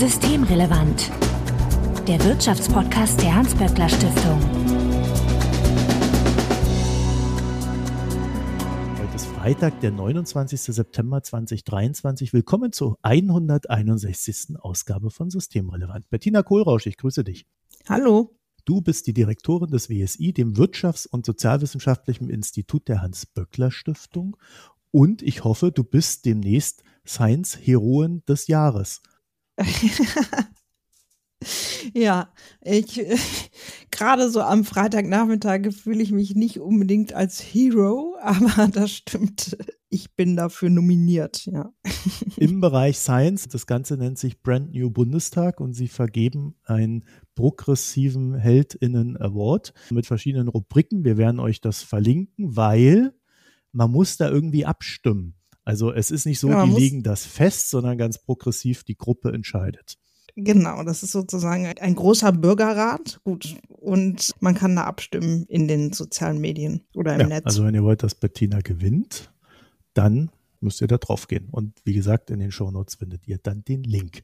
Systemrelevant. Der Wirtschaftspodcast der Hans-Böckler Stiftung. Heute ist Freitag, der 29. September 2023. Willkommen zur 161. Ausgabe von Systemrelevant. Bettina Kohlrausch, ich grüße dich. Hallo. Du bist die Direktorin des WSI, dem Wirtschafts- und Sozialwissenschaftlichen Institut der Hans-Böckler Stiftung. Und ich hoffe, du bist demnächst Science-Heroin des Jahres. ja, ich gerade so am Freitagnachmittag fühle ich mich nicht unbedingt als Hero, aber das stimmt. Ich bin dafür nominiert, ja. Im Bereich Science, das Ganze nennt sich Brand New Bundestag und sie vergeben einen progressiven Heldinnen Award mit verschiedenen Rubriken. Wir werden euch das verlinken, weil man muss da irgendwie abstimmen. Also es ist nicht so, ja, die legen das fest, sondern ganz progressiv die Gruppe entscheidet. Genau, das ist sozusagen ein großer Bürgerrat. Gut, und man kann da abstimmen in den sozialen Medien oder im ja, Netz. Also wenn ihr wollt, dass Bettina gewinnt, dann müsst ihr da drauf gehen. Und wie gesagt, in den Shownotes findet ihr dann den Link.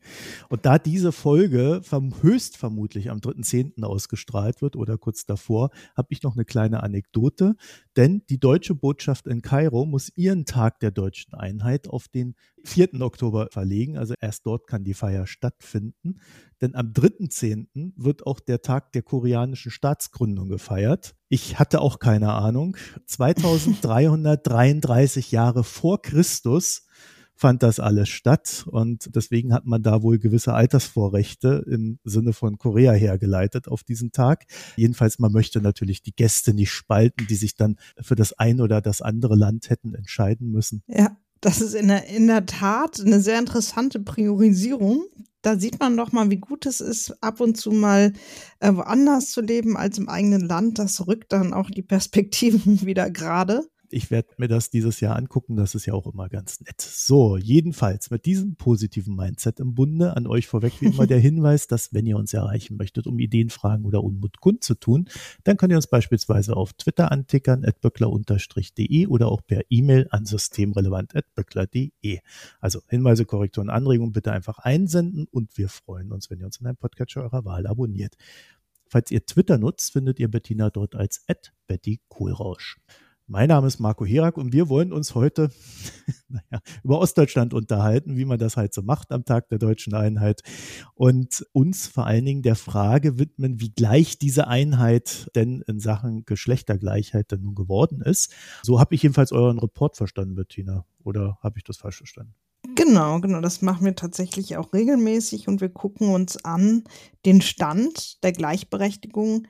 Und da diese Folge höchst vermutlich am 3.10. ausgestrahlt wird oder kurz davor, habe ich noch eine kleine Anekdote. Denn die deutsche Botschaft in Kairo muss ihren Tag der deutschen Einheit auf den 4. Oktober verlegen. Also erst dort kann die Feier stattfinden. Denn am 3.10. wird auch der Tag der koreanischen Staatsgründung gefeiert. Ich hatte auch keine Ahnung. 2333 Jahre vor Christus fand das alles statt und deswegen hat man da wohl gewisse Altersvorrechte im Sinne von Korea hergeleitet auf diesen Tag. Jedenfalls, man möchte natürlich die Gäste nicht spalten, die sich dann für das ein oder das andere Land hätten entscheiden müssen. Ja, das ist in der, in der Tat eine sehr interessante Priorisierung. Da sieht man doch mal, wie gut es ist, ab und zu mal äh, woanders zu leben als im eigenen Land. Das rückt dann auch die Perspektiven wieder gerade ich werde mir das dieses Jahr angucken. Das ist ja auch immer ganz nett. So, jedenfalls mit diesem positiven Mindset im Bunde an euch vorweg wie immer der Hinweis, dass wenn ihr uns erreichen möchtet, um Ideen, Fragen oder Unmut kundzutun, dann könnt ihr uns beispielsweise auf Twitter antickern, at böckler-de oder auch per E-Mail an systemrelevant.böckler.de. Also Hinweise, Korrekturen, Anregungen bitte einfach einsenden und wir freuen uns, wenn ihr uns in einem Podcatcher eurer Wahl abonniert. Falls ihr Twitter nutzt, findet ihr Bettina dort als Betty Kohlrausch. Mein Name ist Marco Herak und wir wollen uns heute naja, über Ostdeutschland unterhalten, wie man das halt so macht am Tag der deutschen Einheit und uns vor allen Dingen der Frage widmen, wie gleich diese Einheit denn in Sachen Geschlechtergleichheit denn nun geworden ist. So habe ich jedenfalls euren Report verstanden, Bettina. Oder habe ich das falsch verstanden? Genau, genau, das machen wir tatsächlich auch regelmäßig und wir gucken uns an den Stand der Gleichberechtigung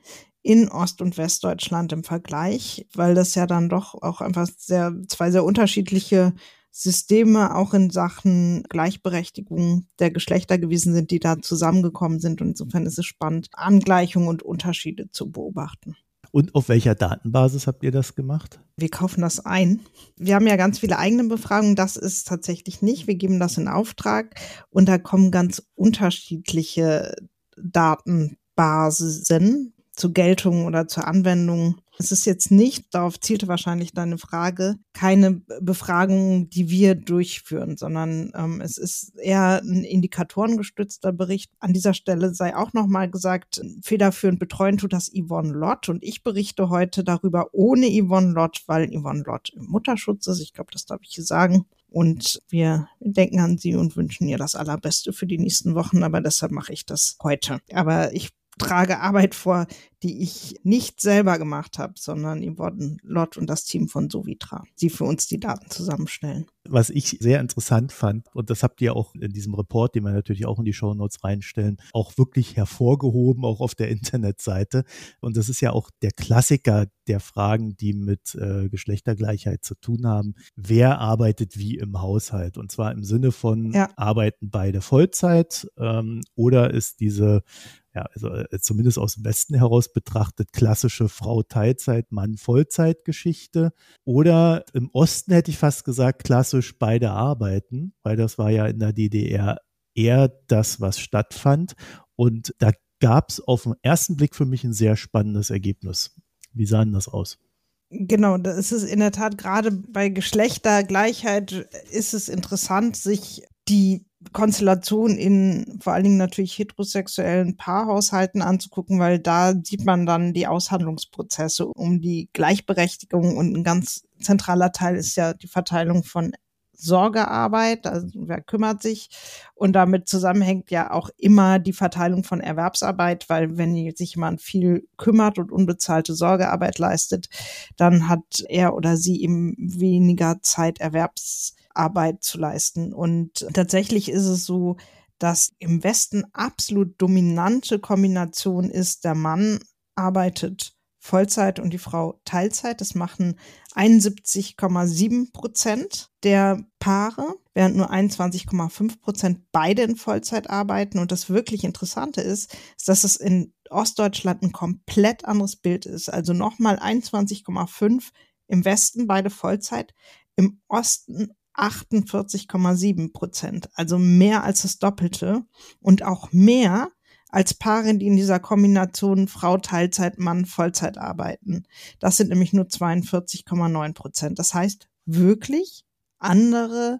in Ost- und Westdeutschland im Vergleich, weil das ja dann doch auch einfach sehr, zwei sehr unterschiedliche Systeme auch in Sachen Gleichberechtigung der Geschlechter gewesen sind, die da zusammengekommen sind. Und insofern ist es spannend, Angleichungen und Unterschiede zu beobachten. Und auf welcher Datenbasis habt ihr das gemacht? Wir kaufen das ein. Wir haben ja ganz viele eigene Befragungen. Das ist tatsächlich nicht. Wir geben das in Auftrag und da kommen ganz unterschiedliche Datenbasen zu Geltung oder zur Anwendung. Es ist jetzt nicht, darauf zielte wahrscheinlich deine Frage, keine Befragung, die wir durchführen, sondern ähm, es ist eher ein indikatorengestützter Bericht. An dieser Stelle sei auch nochmal gesagt, federführend betreuen tut das Yvonne Lott und ich berichte heute darüber ohne Yvonne Lott, weil Yvonne Lott im Mutterschutz ist. Ich glaube, das darf ich hier sagen. Und wir denken an sie und wünschen ihr das Allerbeste für die nächsten Wochen, aber deshalb mache ich das heute. Aber ich trage Arbeit vor, die ich nicht selber gemacht habe, sondern Yvonne Lott und das Team von Sovitra, die für uns die Daten zusammenstellen. Was ich sehr interessant fand, und das habt ihr auch in diesem Report, den wir natürlich auch in die Show Notes reinstellen, auch wirklich hervorgehoben, auch auf der Internetseite. Und das ist ja auch der Klassiker der Fragen, die mit äh, Geschlechtergleichheit zu tun haben. Wer arbeitet wie im Haushalt? Und zwar im Sinne von, ja. arbeiten beide Vollzeit ähm, oder ist diese ja, also äh, zumindest aus dem Westen heraus betrachtet, klassische Frau Teilzeit, Mann Vollzeit Geschichte. Oder im Osten hätte ich fast gesagt, klassisch beide arbeiten, weil das war ja in der DDR eher das, was stattfand. Und da gab es auf den ersten Blick für mich ein sehr spannendes Ergebnis. Wie sah denn das aus? Genau, das ist in der Tat gerade bei Geschlechtergleichheit ist es interessant, sich die Konstellation in vor allen Dingen natürlich heterosexuellen Paarhaushalten anzugucken, weil da sieht man dann die Aushandlungsprozesse um die Gleichberechtigung und ein ganz zentraler Teil ist ja die Verteilung von Sorgearbeit, also wer kümmert sich. Und damit zusammenhängt ja auch immer die Verteilung von Erwerbsarbeit, weil wenn sich jemand viel kümmert und unbezahlte Sorgearbeit leistet, dann hat er oder sie eben weniger Zeit Erwerbsarbeit zu leisten. Und tatsächlich ist es so, dass im Westen absolut dominante Kombination ist, der Mann arbeitet Vollzeit und die Frau Teilzeit. Das machen 71,7 Prozent der Paare, während nur 21,5 Prozent beide in Vollzeit arbeiten. Und das wirklich Interessante ist, ist, dass es in Ostdeutschland ein komplett anderes Bild ist. Also nochmal 21,5 im Westen beide Vollzeit, im Osten 48,7 Prozent, also mehr als das Doppelte und auch mehr als Paare, die in dieser Kombination Frau Teilzeit, Mann Vollzeit arbeiten. Das sind nämlich nur 42,9 Prozent. Das heißt wirklich andere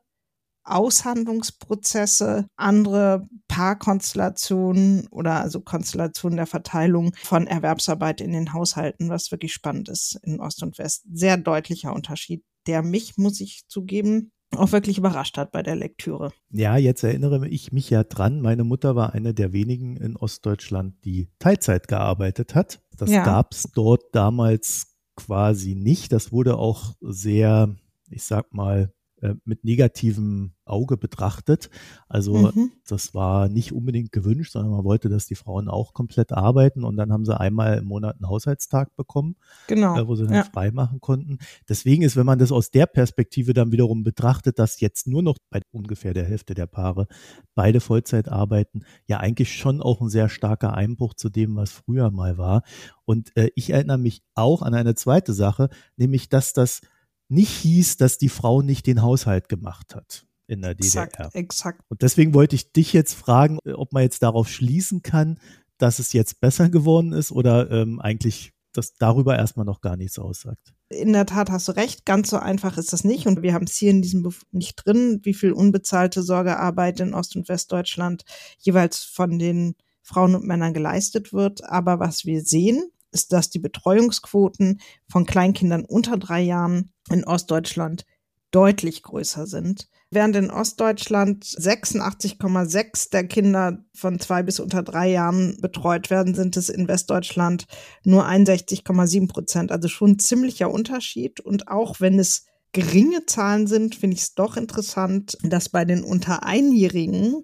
Aushandlungsprozesse, andere Paarkonstellationen oder also Konstellationen der Verteilung von Erwerbsarbeit in den Haushalten, was wirklich spannend ist in Ost und West. Sehr deutlicher Unterschied, der mich, muss ich zugeben, auch wirklich überrascht hat bei der Lektüre. Ja, jetzt erinnere ich mich ja dran, meine Mutter war eine der wenigen in Ostdeutschland, die Teilzeit gearbeitet hat. Das ja. gab es dort damals quasi nicht. Das wurde auch sehr, ich sag mal, äh, mit negativem Auge betrachtet. Also mhm. das war nicht unbedingt gewünscht, sondern man wollte, dass die Frauen auch komplett arbeiten und dann haben sie einmal im Monat einen Haushaltstag bekommen, genau. äh, wo sie dann ja. frei machen konnten. Deswegen ist, wenn man das aus der Perspektive dann wiederum betrachtet, dass jetzt nur noch bei ungefähr der Hälfte der Paare beide Vollzeit arbeiten, ja eigentlich schon auch ein sehr starker Einbruch zu dem, was früher mal war. Und äh, ich erinnere mich auch an eine zweite Sache, nämlich dass das nicht hieß, dass die Frau nicht den Haushalt gemacht hat in der DDR. Exakt, exakt. Und deswegen wollte ich dich jetzt fragen, ob man jetzt darauf schließen kann, dass es jetzt besser geworden ist oder ähm, eigentlich das darüber erstmal noch gar nichts aussagt. In der Tat hast du recht, ganz so einfach ist das nicht. Und wir haben es hier in diesem Buch nicht drin, wie viel unbezahlte Sorgearbeit in Ost- und Westdeutschland jeweils von den Frauen und Männern geleistet wird. Aber was wir sehen, ist, dass die Betreuungsquoten von Kleinkindern unter drei Jahren in Ostdeutschland deutlich größer sind. Während in Ostdeutschland 86,6 der Kinder von zwei bis unter drei Jahren betreut werden, sind es in Westdeutschland nur 61,7 Prozent. Also schon ein ziemlicher Unterschied. Und auch wenn es geringe Zahlen sind, finde ich es doch interessant, dass bei den unter Einjährigen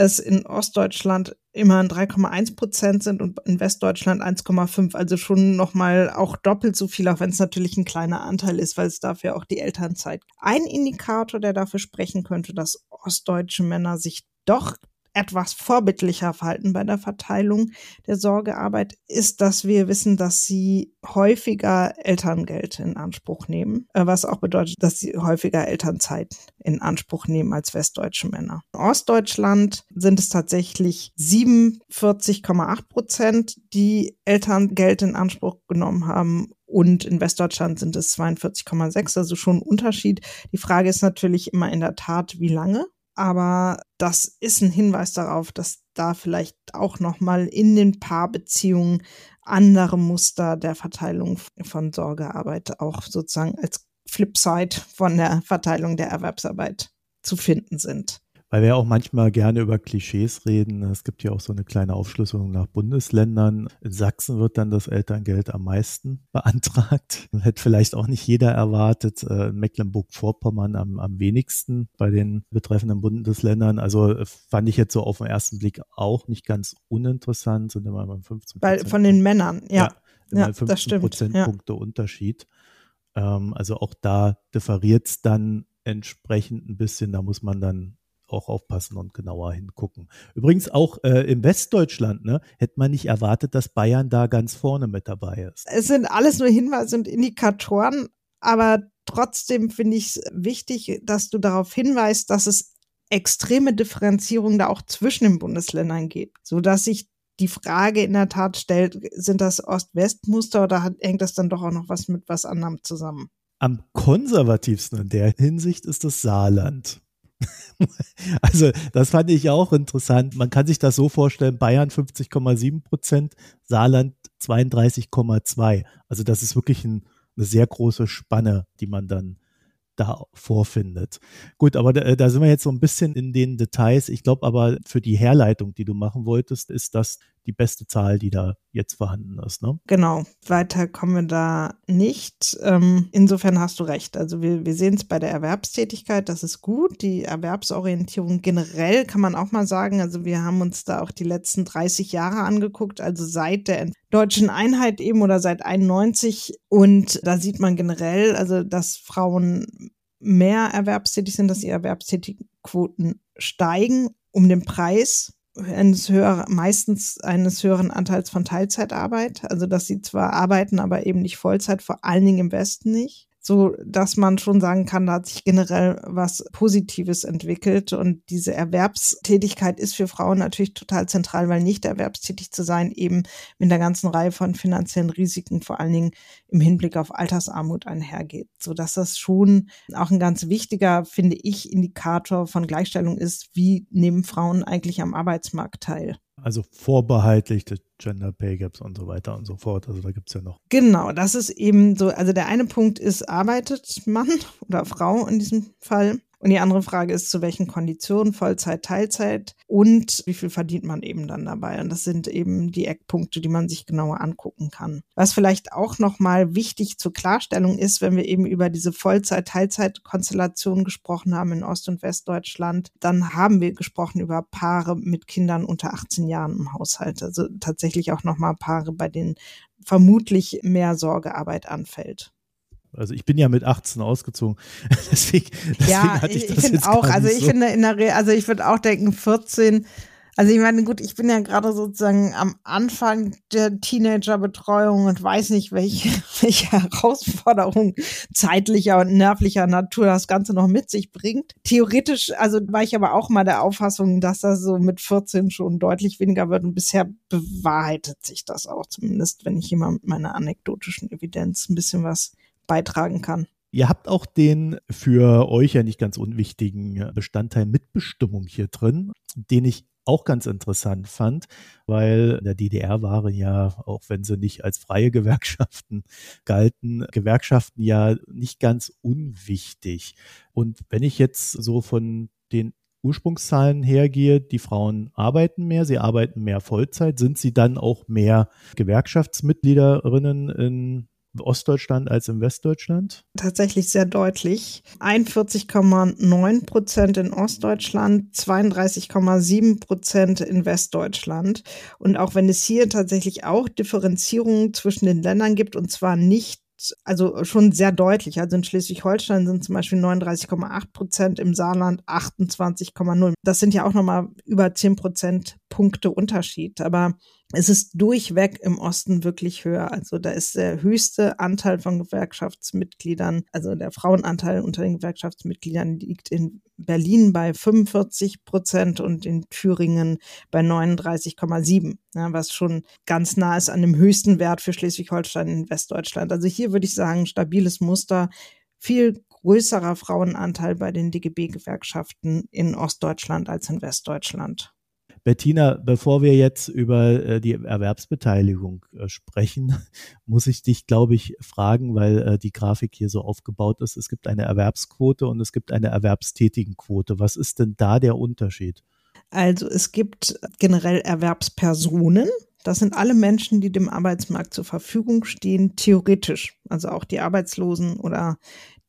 es in Ostdeutschland immerhin 3,1 Prozent sind und in Westdeutschland 1,5. Also schon nochmal auch doppelt so viel, auch wenn es natürlich ein kleiner Anteil ist, weil es dafür auch die Elternzeit. Ein Indikator, der dafür sprechen könnte, dass ostdeutsche Männer sich doch etwas vorbildlicher verhalten bei der Verteilung der Sorgearbeit, ist, dass wir wissen, dass sie häufiger Elterngeld in Anspruch nehmen, äh, was auch bedeutet, dass sie häufiger Elternzeit in Anspruch nehmen als westdeutsche Männer. In Ostdeutschland sind es tatsächlich 47,8 Prozent, die Elterngeld in Anspruch genommen haben und in Westdeutschland sind es 42,6, also schon ein Unterschied. Die Frage ist natürlich immer in der Tat, wie lange aber das ist ein Hinweis darauf, dass da vielleicht auch noch mal in den Paarbeziehungen andere Muster der Verteilung von Sorgearbeit auch sozusagen als Flipside von der Verteilung der Erwerbsarbeit zu finden sind weil wir auch manchmal gerne über Klischees reden. Es gibt ja auch so eine kleine Aufschlüsselung nach Bundesländern. In Sachsen wird dann das Elterngeld am meisten beantragt. Hätte vielleicht auch nicht jeder erwartet. In äh, Mecklenburg-Vorpommern am, am wenigsten bei den betreffenden Bundesländern. Also äh, fand ich jetzt so auf den ersten Blick auch nicht ganz uninteressant, sind immer beim 15 Weil von den Männern, ja. ja, ja 15 Prozentpunkte ja. Unterschied. Ähm, also auch da differiert es dann entsprechend ein bisschen. Da muss man dann auch aufpassen und genauer hingucken. Übrigens auch äh, im Westdeutschland, ne, hätte man nicht erwartet, dass Bayern da ganz vorne mit dabei ist. Es sind alles nur Hinweise und Indikatoren, aber trotzdem finde ich es wichtig, dass du darauf hinweist, dass es extreme Differenzierung da auch zwischen den Bundesländern gibt, so dass sich die Frage in der Tat stellt, sind das Ost-West-Muster oder hat, hängt das dann doch auch noch was mit was anderem zusammen? Am konservativsten in der Hinsicht ist das Saarland. also das fand ich auch interessant. Man kann sich das so vorstellen, Bayern 50,7 Prozent, Saarland 32,2. Also das ist wirklich ein, eine sehr große Spanne, die man dann da vorfindet. Gut, aber da, da, sind wir jetzt so ein bisschen in den Details. Ich glaube aber für die Herleitung, die du machen wolltest, ist das die beste Zahl, die da jetzt vorhanden ist. Ne? Genau, weiter kommen wir da nicht. Ähm, insofern hast du recht. Also wir, wir sehen es bei der Erwerbstätigkeit, das ist gut. Die Erwerbsorientierung generell kann man auch mal sagen. Also wir haben uns da auch die letzten 30 Jahre angeguckt, also seit der deutschen Einheit eben oder seit 91. Und da sieht man generell, also dass Frauen mehr erwerbstätig sind, dass die Erwerbstätigquoten steigen um den Preis eines höher, meistens eines höheren Anteils von Teilzeitarbeit. Also dass sie zwar arbeiten, aber eben nicht Vollzeit, vor allen Dingen im Westen nicht so dass man schon sagen kann, da hat sich generell was Positives entwickelt und diese Erwerbstätigkeit ist für Frauen natürlich total zentral, weil nicht erwerbstätig zu sein eben mit einer ganzen Reihe von finanziellen Risiken, vor allen Dingen im Hinblick auf Altersarmut einhergeht, so dass das schon auch ein ganz wichtiger, finde ich, Indikator von Gleichstellung ist, wie nehmen Frauen eigentlich am Arbeitsmarkt teil. Also vorbehaltlich des Gender Pay Gaps und so weiter und so fort. Also da gibt es ja noch. Genau, das ist eben so. Also der eine Punkt ist, arbeitet Mann oder Frau in diesem Fall? Und die andere Frage ist, zu welchen Konditionen, Vollzeit, Teilzeit und wie viel verdient man eben dann dabei? Und das sind eben die Eckpunkte, die man sich genauer angucken kann. Was vielleicht auch nochmal wichtig zur Klarstellung ist, wenn wir eben über diese Vollzeit, Teilzeit-Konstellation gesprochen haben in Ost- und Westdeutschland, dann haben wir gesprochen über Paare mit Kindern unter 18 Jahren im Haushalt. Also tatsächlich auch nochmal Paare, bei denen vermutlich mehr Sorgearbeit anfällt. Also ich bin ja mit 18 ausgezogen. deswegen, deswegen ja, hatte ich, das ich finde auch, also ich so. finde in der Re also ich würde auch denken 14. Also ich meine, gut, ich bin ja gerade sozusagen am Anfang der Teenagerbetreuung und weiß nicht, welche, welche Herausforderung zeitlicher und nervlicher Natur das Ganze noch mit sich bringt. Theoretisch, also war ich aber auch mal der Auffassung, dass das so mit 14 schon deutlich weniger wird und bisher bewahrheitet sich das auch zumindest, wenn ich immer mit meiner anekdotischen Evidenz ein bisschen was beitragen kann. Ihr habt auch den für euch ja nicht ganz unwichtigen Bestandteil Mitbestimmung hier drin, den ich auch ganz interessant fand, weil in der DDR waren ja, auch wenn sie nicht als freie Gewerkschaften galten, Gewerkschaften ja nicht ganz unwichtig. Und wenn ich jetzt so von den Ursprungszahlen hergehe, die Frauen arbeiten mehr, sie arbeiten mehr Vollzeit, sind sie dann auch mehr Gewerkschaftsmitgliederinnen in Ostdeutschland als im Westdeutschland? Tatsächlich sehr deutlich. 41,9 Prozent in Ostdeutschland, 32,7 Prozent in Westdeutschland. Und auch wenn es hier tatsächlich auch Differenzierungen zwischen den Ländern gibt, und zwar nicht also schon sehr deutlich. Also in Schleswig-Holstein sind zum Beispiel 39,8 Prozent, im Saarland 28,0. Das sind ja auch nochmal über 10 Prozent Punkte Unterschied. Aber es ist durchweg im Osten wirklich höher. Also da ist der höchste Anteil von Gewerkschaftsmitgliedern, also der Frauenanteil unter den Gewerkschaftsmitgliedern liegt in Berlin bei 45 Prozent und in Thüringen bei 39,7, ja, was schon ganz nah ist an dem höchsten Wert für Schleswig-Holstein in Westdeutschland. Also hier würde ich sagen, stabiles Muster, viel größerer Frauenanteil bei den DGB-Gewerkschaften in Ostdeutschland als in Westdeutschland. Bettina, bevor wir jetzt über äh, die Erwerbsbeteiligung äh, sprechen, muss ich dich, glaube ich, fragen, weil äh, die Grafik hier so aufgebaut ist. Es gibt eine Erwerbsquote und es gibt eine Erwerbstätigenquote. Was ist denn da der Unterschied? Also es gibt generell Erwerbspersonen. Das sind alle Menschen, die dem Arbeitsmarkt zur Verfügung stehen, theoretisch. Also auch die Arbeitslosen oder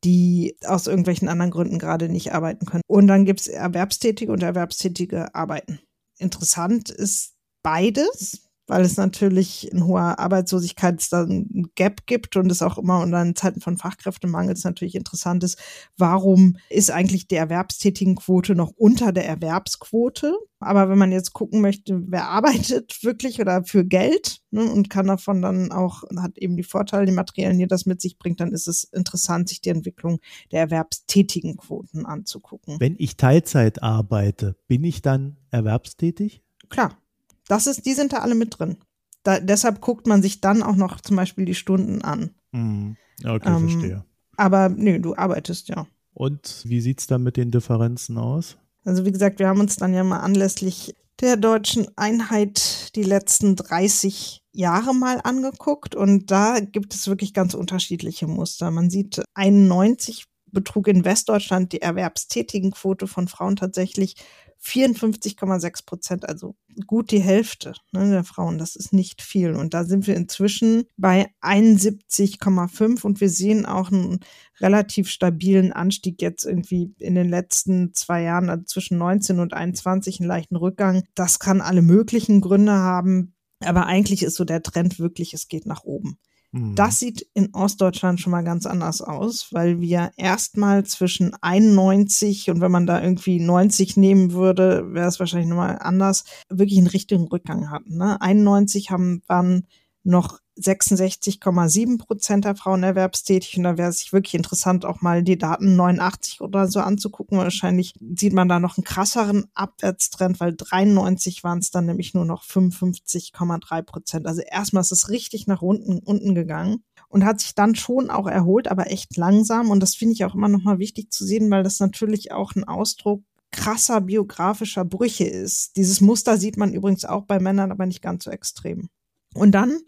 die aus irgendwelchen anderen Gründen gerade nicht arbeiten können. Und dann gibt es Erwerbstätige und Erwerbstätige arbeiten. Interessant ist beides, weil es natürlich in hoher Arbeitslosigkeit ein Gap gibt und es auch immer unter in Zeiten von Fachkräftemangel natürlich interessant ist, warum ist eigentlich die Erwerbstätigenquote noch unter der Erwerbsquote? Aber wenn man jetzt gucken möchte, wer arbeitet wirklich oder für Geld ne, und kann davon dann auch, hat eben die Vorteile, die materiellen, die das mit sich bringt, dann ist es interessant, sich die Entwicklung der erwerbstätigen Quoten anzugucken. Wenn ich Teilzeit arbeite, bin ich dann erwerbstätig? Klar. Das ist, die sind da alle mit drin. Da, deshalb guckt man sich dann auch noch zum Beispiel die Stunden an. Mhm. Okay, ähm, verstehe. Aber nö, du arbeitest ja. Und wie sieht es dann mit den Differenzen aus? Also wie gesagt, wir haben uns dann ja mal anlässlich der deutschen Einheit die letzten 30 Jahre mal angeguckt und da gibt es wirklich ganz unterschiedliche Muster. Man sieht 91 betrug in Westdeutschland die Erwerbstätigenquote von Frauen tatsächlich 54,6 Prozent, also gut die Hälfte ne, der Frauen. Das ist nicht viel. Und da sind wir inzwischen bei 71,5 und wir sehen auch einen relativ stabilen Anstieg jetzt irgendwie in den letzten zwei Jahren, also zwischen 19 und 21 einen leichten Rückgang. Das kann alle möglichen Gründe haben. Aber eigentlich ist so der Trend wirklich, es geht nach oben. Mhm. Das sieht in Ostdeutschland schon mal ganz anders aus, weil wir erstmal zwischen 91 und wenn man da irgendwie 90 nehmen würde, wäre es wahrscheinlich nochmal anders, wirklich einen richtigen Rückgang hatten. Ne? 91 haben, waren noch 66,7 Prozent der Frauen erwerbstätig. Und da wäre es sich wirklich interessant, auch mal die Daten 89 oder so anzugucken. Wahrscheinlich sieht man da noch einen krasseren Abwärtstrend, weil 93 waren es dann nämlich nur noch 55,3 Prozent. Also erstmal ist es richtig nach unten, unten gegangen und hat sich dann schon auch erholt, aber echt langsam. Und das finde ich auch immer noch mal wichtig zu sehen, weil das natürlich auch ein Ausdruck krasser biografischer Brüche ist. Dieses Muster sieht man übrigens auch bei Männern, aber nicht ganz so extrem. Und dann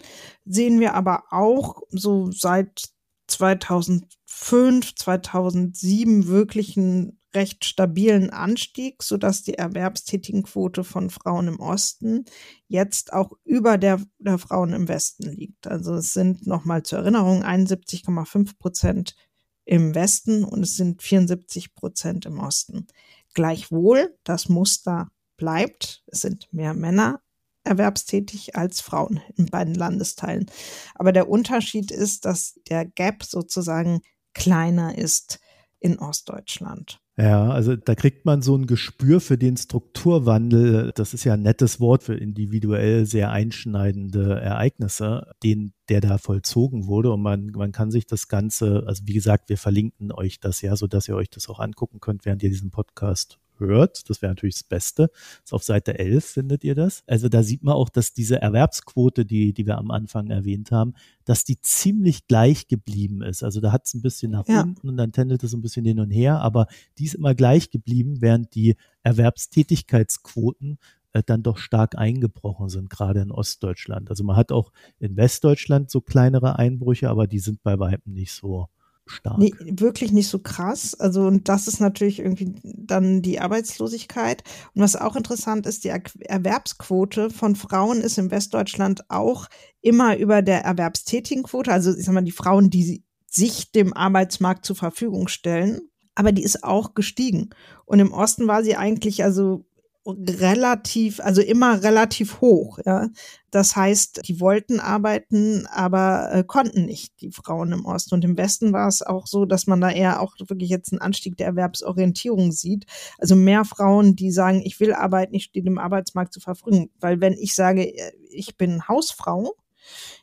sehen wir aber auch so seit 2005, 2007 wirklich einen recht stabilen Anstieg, so dass die Erwerbstätigenquote von Frauen im Osten jetzt auch über der, der Frauen im Westen liegt. Also es sind nochmal zur Erinnerung 71,5 Prozent im Westen und es sind 74 Prozent im Osten. Gleichwohl, das Muster bleibt. Es sind mehr Männer erwerbstätig als Frauen in beiden Landesteilen. Aber der Unterschied ist, dass der Gap sozusagen kleiner ist in Ostdeutschland. Ja, also da kriegt man so ein Gespür für den Strukturwandel. Das ist ja ein nettes Wort für individuell sehr einschneidende Ereignisse, den, der da vollzogen wurde. Und man, man kann sich das Ganze, also wie gesagt, wir verlinken euch das ja, so dass ihr euch das auch angucken könnt, während ihr diesen Podcast hört. Das wäre natürlich das Beste. Das auf Seite 11 findet ihr das. Also da sieht man auch, dass diese Erwerbsquote, die, die wir am Anfang erwähnt haben, dass die ziemlich gleich geblieben ist. Also da hat es ein bisschen nach ja. unten und dann tendelt es ein bisschen hin und her, aber die ist immer gleich geblieben, während die Erwerbstätigkeitsquoten äh, dann doch stark eingebrochen sind, gerade in Ostdeutschland. Also man hat auch in Westdeutschland so kleinere Einbrüche, aber die sind bei weitem nicht so stark. Nee, wirklich nicht so krass. Also, und das ist natürlich irgendwie dann die Arbeitslosigkeit. Und was auch interessant ist, die Erwerbsquote von Frauen ist in Westdeutschland auch immer über der erwerbstätigen Quote. Also, ich sag mal, die Frauen, die sich dem Arbeitsmarkt zur Verfügung stellen. Aber die ist auch gestiegen. Und im Osten war sie eigentlich also relativ, also immer relativ hoch. Ja. Das heißt, die wollten arbeiten, aber äh, konnten nicht, die Frauen im Osten. Und im Westen war es auch so, dass man da eher auch wirklich jetzt einen Anstieg der Erwerbsorientierung sieht. Also mehr Frauen, die sagen, ich will arbeiten, ich stehe dem Arbeitsmarkt zur Verfügung. Weil wenn ich sage, äh, ich bin Hausfrau,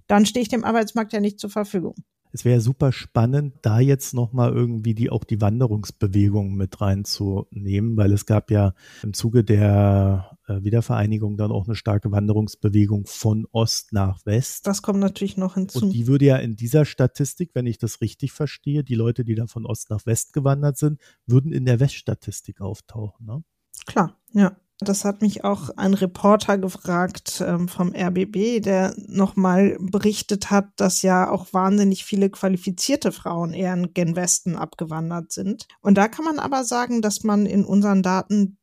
dann stehe ich dem Arbeitsmarkt ja nicht zur Verfügung es wäre super spannend, da jetzt nochmal irgendwie die auch die Wanderungsbewegung mit reinzunehmen, weil es gab ja im Zuge der äh, Wiedervereinigung dann auch eine starke Wanderungsbewegung von Ost nach West. Das kommt natürlich noch hinzu. Und die würde ja in dieser Statistik, wenn ich das richtig verstehe, die Leute, die da von Ost nach West gewandert sind, würden in der Weststatistik auftauchen. Ne? Klar, ja. Das hat mich auch ein Reporter gefragt ähm, vom RBB, der nochmal berichtet hat, dass ja auch wahnsinnig viele qualifizierte Frauen eher in gen Westen abgewandert sind. Und da kann man aber sagen, dass man in unseren Daten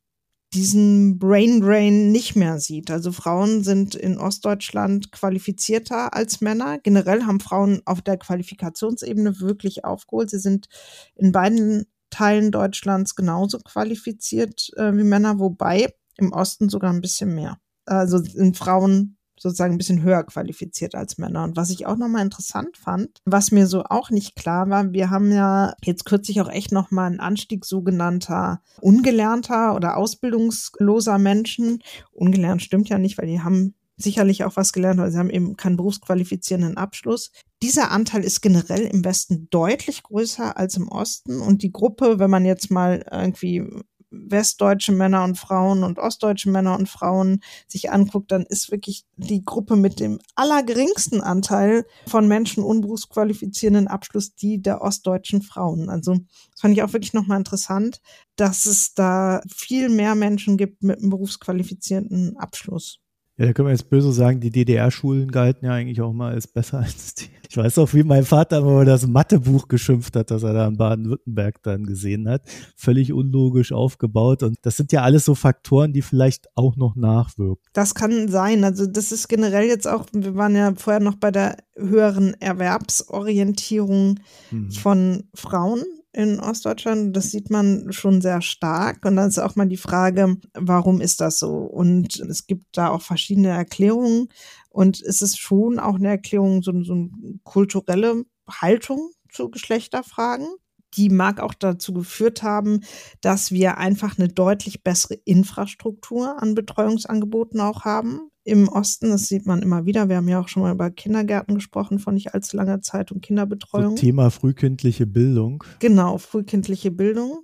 diesen Brain Drain nicht mehr sieht. Also Frauen sind in Ostdeutschland qualifizierter als Männer. Generell haben Frauen auf der Qualifikationsebene wirklich aufgeholt. Sie sind in beiden Teilen Deutschlands genauso qualifiziert äh, wie Männer, wobei im Osten sogar ein bisschen mehr. Also sind Frauen sozusagen ein bisschen höher qualifiziert als Männer. Und was ich auch nochmal interessant fand, was mir so auch nicht klar war, wir haben ja jetzt kürzlich auch echt nochmal einen Anstieg sogenannter ungelernter oder ausbildungsloser Menschen. Ungelernt stimmt ja nicht, weil die haben sicherlich auch was gelernt, weil sie haben eben keinen berufsqualifizierenden Abschluss. Dieser Anteil ist generell im Westen deutlich größer als im Osten und die Gruppe, wenn man jetzt mal irgendwie westdeutsche Männer und Frauen und ostdeutsche Männer und Frauen sich anguckt, dann ist wirklich die Gruppe mit dem allergeringsten Anteil von Menschen unberufsqualifizierenden Abschluss die der ostdeutschen Frauen. Also das fand ich auch wirklich nochmal interessant, dass es da viel mehr Menschen gibt mit einem berufsqualifizierenden Abschluss. Ja, da können wir jetzt böse sagen, die DDR-Schulen galten ja eigentlich auch mal als besser als die. Ich weiß auch, wie mein Vater immer das Mathebuch geschimpft hat, das er da in Baden-Württemberg dann gesehen hat. Völlig unlogisch aufgebaut. Und das sind ja alles so Faktoren, die vielleicht auch noch nachwirken. Das kann sein. Also das ist generell jetzt auch, wir waren ja vorher noch bei der höheren Erwerbsorientierung mhm. von Frauen in Ostdeutschland. Das sieht man schon sehr stark. Und dann ist auch mal die Frage, warum ist das so? Und es gibt da auch verschiedene Erklärungen. Und es ist schon auch eine Erklärung, so, so eine kulturelle Haltung zu Geschlechterfragen. Die mag auch dazu geführt haben, dass wir einfach eine deutlich bessere Infrastruktur an Betreuungsangeboten auch haben im Osten. Das sieht man immer wieder. Wir haben ja auch schon mal über Kindergärten gesprochen vor nicht allzu langer Zeit und Kinderbetreuung. So Thema frühkindliche Bildung. Genau, frühkindliche Bildung.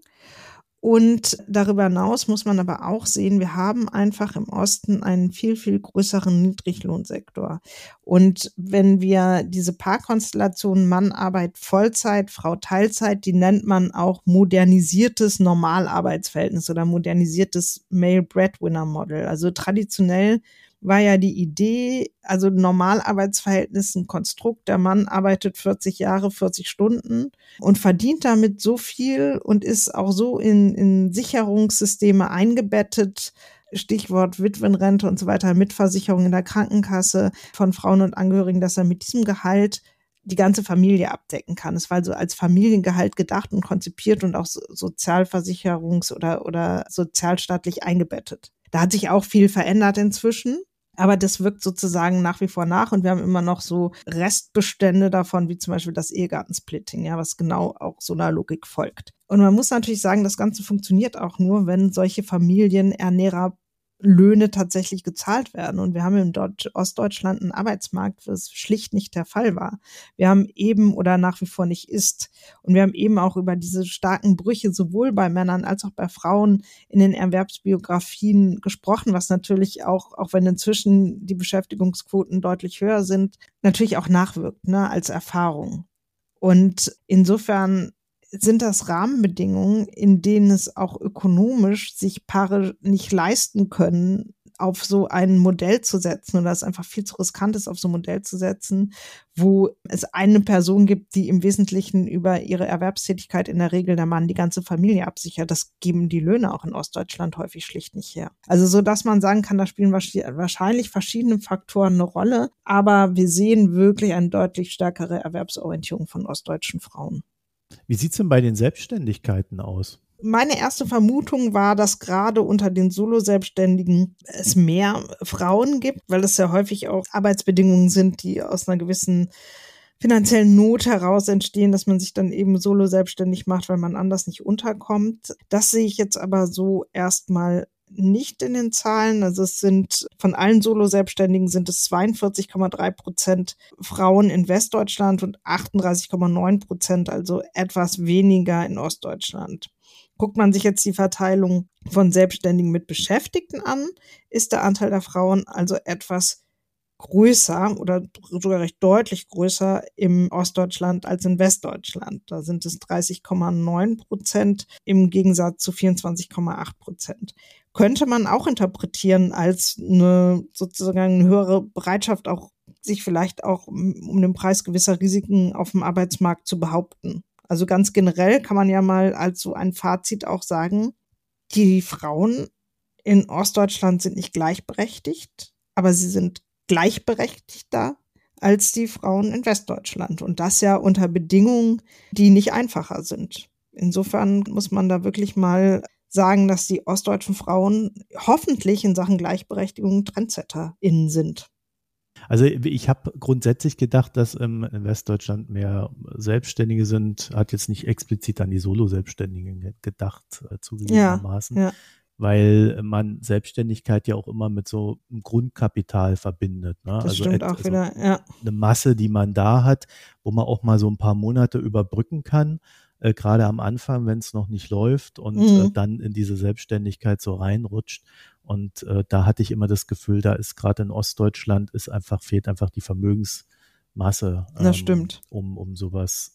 Und darüber hinaus muss man aber auch sehen, wir haben einfach im Osten einen viel, viel größeren Niedriglohnsektor. Und wenn wir diese Paarkonstellation Mann Arbeit Vollzeit, Frau Teilzeit, die nennt man auch modernisiertes Normalarbeitsverhältnis oder modernisiertes Male Breadwinner Model. Also traditionell war ja die Idee, also Normalarbeitsverhältnis ein Konstrukt, der Mann arbeitet 40 Jahre, 40 Stunden und verdient damit so viel und ist auch so in, in Sicherungssysteme eingebettet, Stichwort Witwenrente und so weiter, Mitversicherung in der Krankenkasse von Frauen und Angehörigen, dass er mit diesem Gehalt die ganze Familie abdecken kann. Es war also als Familiengehalt gedacht und konzipiert und auch sozialversicherungs- oder, oder sozialstaatlich eingebettet. Da hat sich auch viel verändert inzwischen. Aber das wirkt sozusagen nach wie vor nach und wir haben immer noch so Restbestände davon, wie zum Beispiel das Ehegattensplitting, ja, was genau auch so einer Logik folgt. Und man muss natürlich sagen, das Ganze funktioniert auch nur, wenn solche Familienernährer Löhne tatsächlich gezahlt werden. Und wir haben in Deutsch Ostdeutschland einen Arbeitsmarkt, wo es schlicht nicht der Fall war. Wir haben eben oder nach wie vor nicht ist. Und wir haben eben auch über diese starken Brüche sowohl bei Männern als auch bei Frauen in den Erwerbsbiografien gesprochen, was natürlich auch, auch wenn inzwischen die Beschäftigungsquoten deutlich höher sind, natürlich auch nachwirkt, ne, als Erfahrung. Und insofern sind das Rahmenbedingungen, in denen es auch ökonomisch sich Paare nicht leisten können, auf so ein Modell zu setzen oder es einfach viel zu riskant ist, auf so ein Modell zu setzen, wo es eine Person gibt, die im Wesentlichen über ihre Erwerbstätigkeit in der Regel der Mann die ganze Familie absichert. Das geben die Löhne auch in Ostdeutschland häufig schlicht nicht her. Also so, dass man sagen kann, da spielen wahrscheinlich verschiedene Faktoren eine Rolle, aber wir sehen wirklich eine deutlich stärkere Erwerbsorientierung von ostdeutschen Frauen. Wie sieht es denn bei den Selbstständigkeiten aus? Meine erste Vermutung war, dass gerade unter den Solo-Selbstständigen es mehr Frauen gibt, weil es ja häufig auch Arbeitsbedingungen sind, die aus einer gewissen finanziellen Not heraus entstehen, dass man sich dann eben solo selbstständig macht, weil man anders nicht unterkommt. Das sehe ich jetzt aber so erstmal nicht in den Zahlen. Also es sind von allen Solo-Selbstständigen sind es 42,3 Prozent Frauen in Westdeutschland und 38,9 Prozent, also etwas weniger in Ostdeutschland. Guckt man sich jetzt die Verteilung von Selbstständigen mit Beschäftigten an, ist der Anteil der Frauen also etwas größer oder sogar recht deutlich größer im Ostdeutschland als in Westdeutschland. Da sind es 30,9 Prozent im Gegensatz zu 24,8 Prozent. Könnte man auch interpretieren als eine sozusagen eine höhere Bereitschaft, auch sich vielleicht auch um den Preis gewisser Risiken auf dem Arbeitsmarkt zu behaupten. Also ganz generell kann man ja mal als so ein Fazit auch sagen, die Frauen in Ostdeutschland sind nicht gleichberechtigt, aber sie sind gleichberechtigter als die Frauen in Westdeutschland. Und das ja unter Bedingungen, die nicht einfacher sind. Insofern muss man da wirklich mal sagen, dass die ostdeutschen Frauen hoffentlich in Sachen Gleichberechtigung TrendsetterInnen sind. Also ich habe grundsätzlich gedacht, dass ähm, in Westdeutschland mehr Selbstständige sind, hat jetzt nicht explizit an die Solo-Selbstständigen gedacht, äh, zugegebenermaßen. Ja, ja weil man Selbstständigkeit ja auch immer mit so einem Grundkapital verbindet. Ne? Das also stimmt auch also wieder, ja. Eine Masse, die man da hat, wo man auch mal so ein paar Monate überbrücken kann. äh, gerade am Anfang, wenn es noch nicht läuft und Mhm. äh, dann in diese Selbstständigkeit so reinrutscht. Und äh, da hatte ich immer das Gefühl, da ist gerade in Ostdeutschland ist einfach, fehlt einfach die Vermögensmasse, ähm, Das stimmt. um, um sowas äh,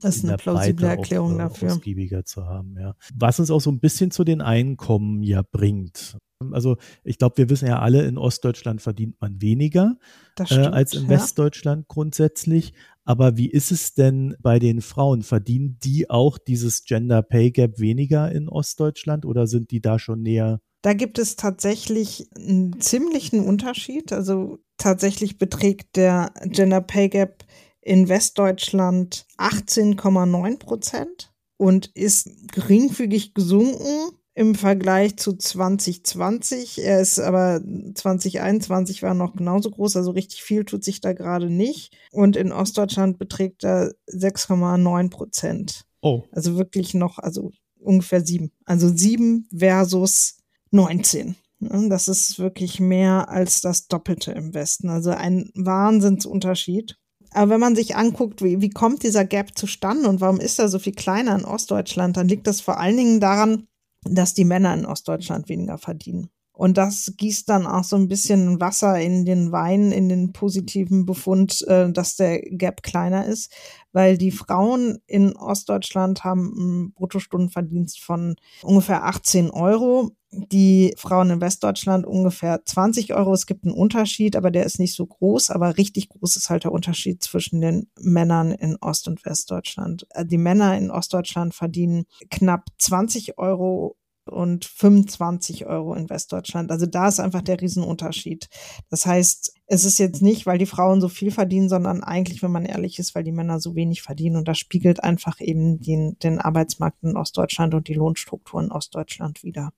Das ist in eine plausible Breite Erklärung auch, äh, dafür. ausgiebiger zu haben, ja. Was uns auch so ein bisschen zu den Einkommen ja bringt. Also ich glaube, wir wissen ja alle, in Ostdeutschland verdient man weniger äh, stimmt. als in ja. Westdeutschland grundsätzlich. Aber wie ist es denn bei den Frauen? Verdienen die auch dieses Gender Pay Gap weniger in Ostdeutschland oder sind die da schon näher? Da gibt es tatsächlich einen ziemlichen Unterschied. Also tatsächlich beträgt der Gender Pay Gap in Westdeutschland 18,9 Prozent und ist geringfügig gesunken im Vergleich zu 2020. Er ist aber 2021 war noch genauso groß, also richtig viel tut sich da gerade nicht. Und in Ostdeutschland beträgt er 6,9 Prozent. Oh, Also wirklich noch, also ungefähr sieben. Also sieben versus 19. Ne, Das ist wirklich mehr als das Doppelte im Westen. Also ein Wahnsinnsunterschied. Aber wenn man sich anguckt, wie, wie kommt dieser Gap zustande und warum ist er so viel kleiner in Ostdeutschland, dann liegt das vor allen Dingen daran, dass die Männer in Ostdeutschland weniger verdienen. Und das gießt dann auch so ein bisschen Wasser in den Wein, in den positiven Befund, äh, dass der Gap kleiner ist, weil die Frauen in Ostdeutschland haben einen Bruttostundenverdienst von ungefähr 18 Euro. Die Frauen in Westdeutschland ungefähr 20 Euro. Es gibt einen Unterschied, aber der ist nicht so groß. Aber richtig groß ist halt der Unterschied zwischen den Männern in Ost- und Westdeutschland. Äh, Die Männer in Ostdeutschland verdienen knapp 20 Euro und 25 Euro in Westdeutschland. Also da ist einfach der Riesenunterschied. Das heißt, es ist jetzt nicht, weil die Frauen so viel verdienen, sondern eigentlich, wenn man ehrlich ist, weil die Männer so wenig verdienen. Und das spiegelt einfach eben den, den Arbeitsmarkt in Ostdeutschland und die Lohnstrukturen in Ostdeutschland wider.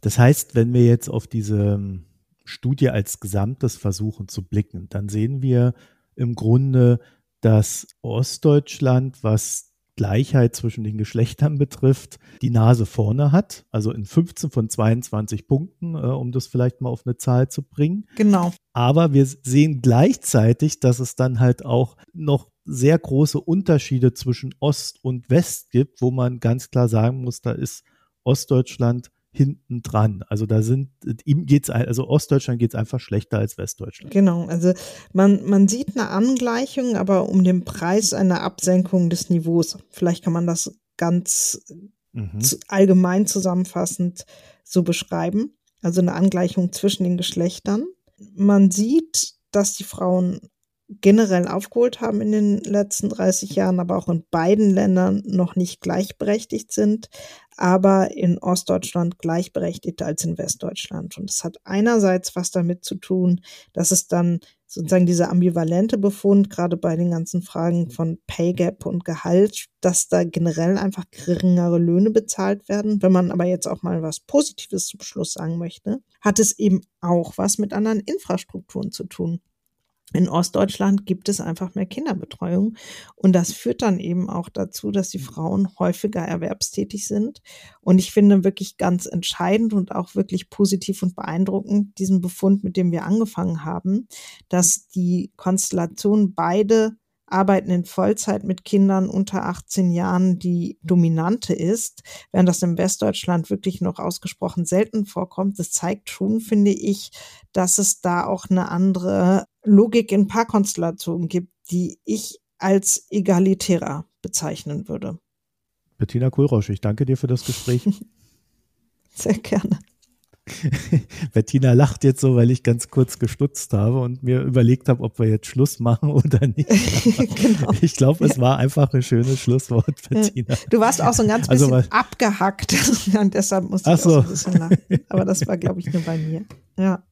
das heißt, wenn wir jetzt auf diese ähm, Studie als Gesamtes versuchen zu blicken, dann sehen wir im Grunde, dass Ostdeutschland, was Gleichheit zwischen den Geschlechtern betrifft, die Nase vorne hat, also in 15 von 22 Punkten, äh, um das vielleicht mal auf eine Zahl zu bringen. Genau. Aber wir sehen gleichzeitig, dass es dann halt auch noch sehr große Unterschiede zwischen Ost und West gibt, wo man ganz klar sagen muss, da ist Ostdeutschland hinten dran. Also da sind, ihm geht's, also Ostdeutschland geht's einfach schlechter als Westdeutschland. Genau, also man, man sieht eine Angleichung, aber um den Preis einer Absenkung des Niveaus. Vielleicht kann man das ganz Mhm. allgemein zusammenfassend so beschreiben. Also eine Angleichung zwischen den Geschlechtern. Man sieht, dass die Frauen generell aufgeholt haben in den letzten 30 Jahren, aber auch in beiden Ländern noch nicht gleichberechtigt sind, aber in Ostdeutschland gleichberechtigter als in Westdeutschland. Und es hat einerseits was damit zu tun, dass es dann sozusagen dieser ambivalente Befund, gerade bei den ganzen Fragen von Pay Gap und Gehalt, dass da generell einfach geringere Löhne bezahlt werden. Wenn man aber jetzt auch mal was Positives zum Schluss sagen möchte, hat es eben auch was mit anderen Infrastrukturen zu tun. In Ostdeutschland gibt es einfach mehr Kinderbetreuung und das führt dann eben auch dazu, dass die Frauen häufiger erwerbstätig sind. Und ich finde wirklich ganz entscheidend und auch wirklich positiv und beeindruckend diesen Befund, mit dem wir angefangen haben, dass die Konstellation beide arbeiten in Vollzeit mit Kindern unter 18 Jahren die dominante ist, während das in Westdeutschland wirklich noch ausgesprochen selten vorkommt. Das zeigt schon, finde ich, dass es da auch eine andere Logik in Paarkonstellationen gibt, die ich als egalitärer bezeichnen würde. Bettina Kohlrausch, ich danke dir für das Gespräch. Sehr gerne. Bettina lacht jetzt so, weil ich ganz kurz gestutzt habe und mir überlegt habe, ob wir jetzt Schluss machen oder nicht. genau. Ich glaube, es war einfach ein schönes Schlusswort, Bettina. Du warst auch so ein ganz Also, bisschen weil- abgehackt und deshalb musste ich Ach auch so so. ein bisschen lachen. Aber das war, glaube ich, nur bei mir. Ja.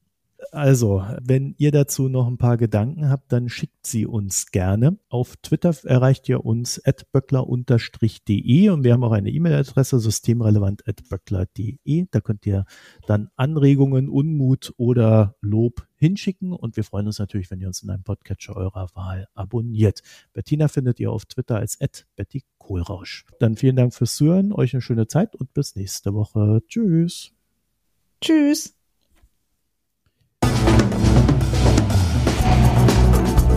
Also, wenn ihr dazu noch ein paar Gedanken habt, dann schickt sie uns gerne. Auf Twitter erreicht ihr uns at böckler-de und wir haben auch eine E-Mail-Adresse systemrelevant.böckler.de. Da könnt ihr dann Anregungen, Unmut oder Lob hinschicken und wir freuen uns natürlich, wenn ihr uns in einem Podcatcher eurer Wahl abonniert. Bettina findet ihr auf Twitter als at Betty Kohlrausch. Dann vielen Dank fürs Zuhören, euch eine schöne Zeit und bis nächste Woche. Tschüss. Tschüss.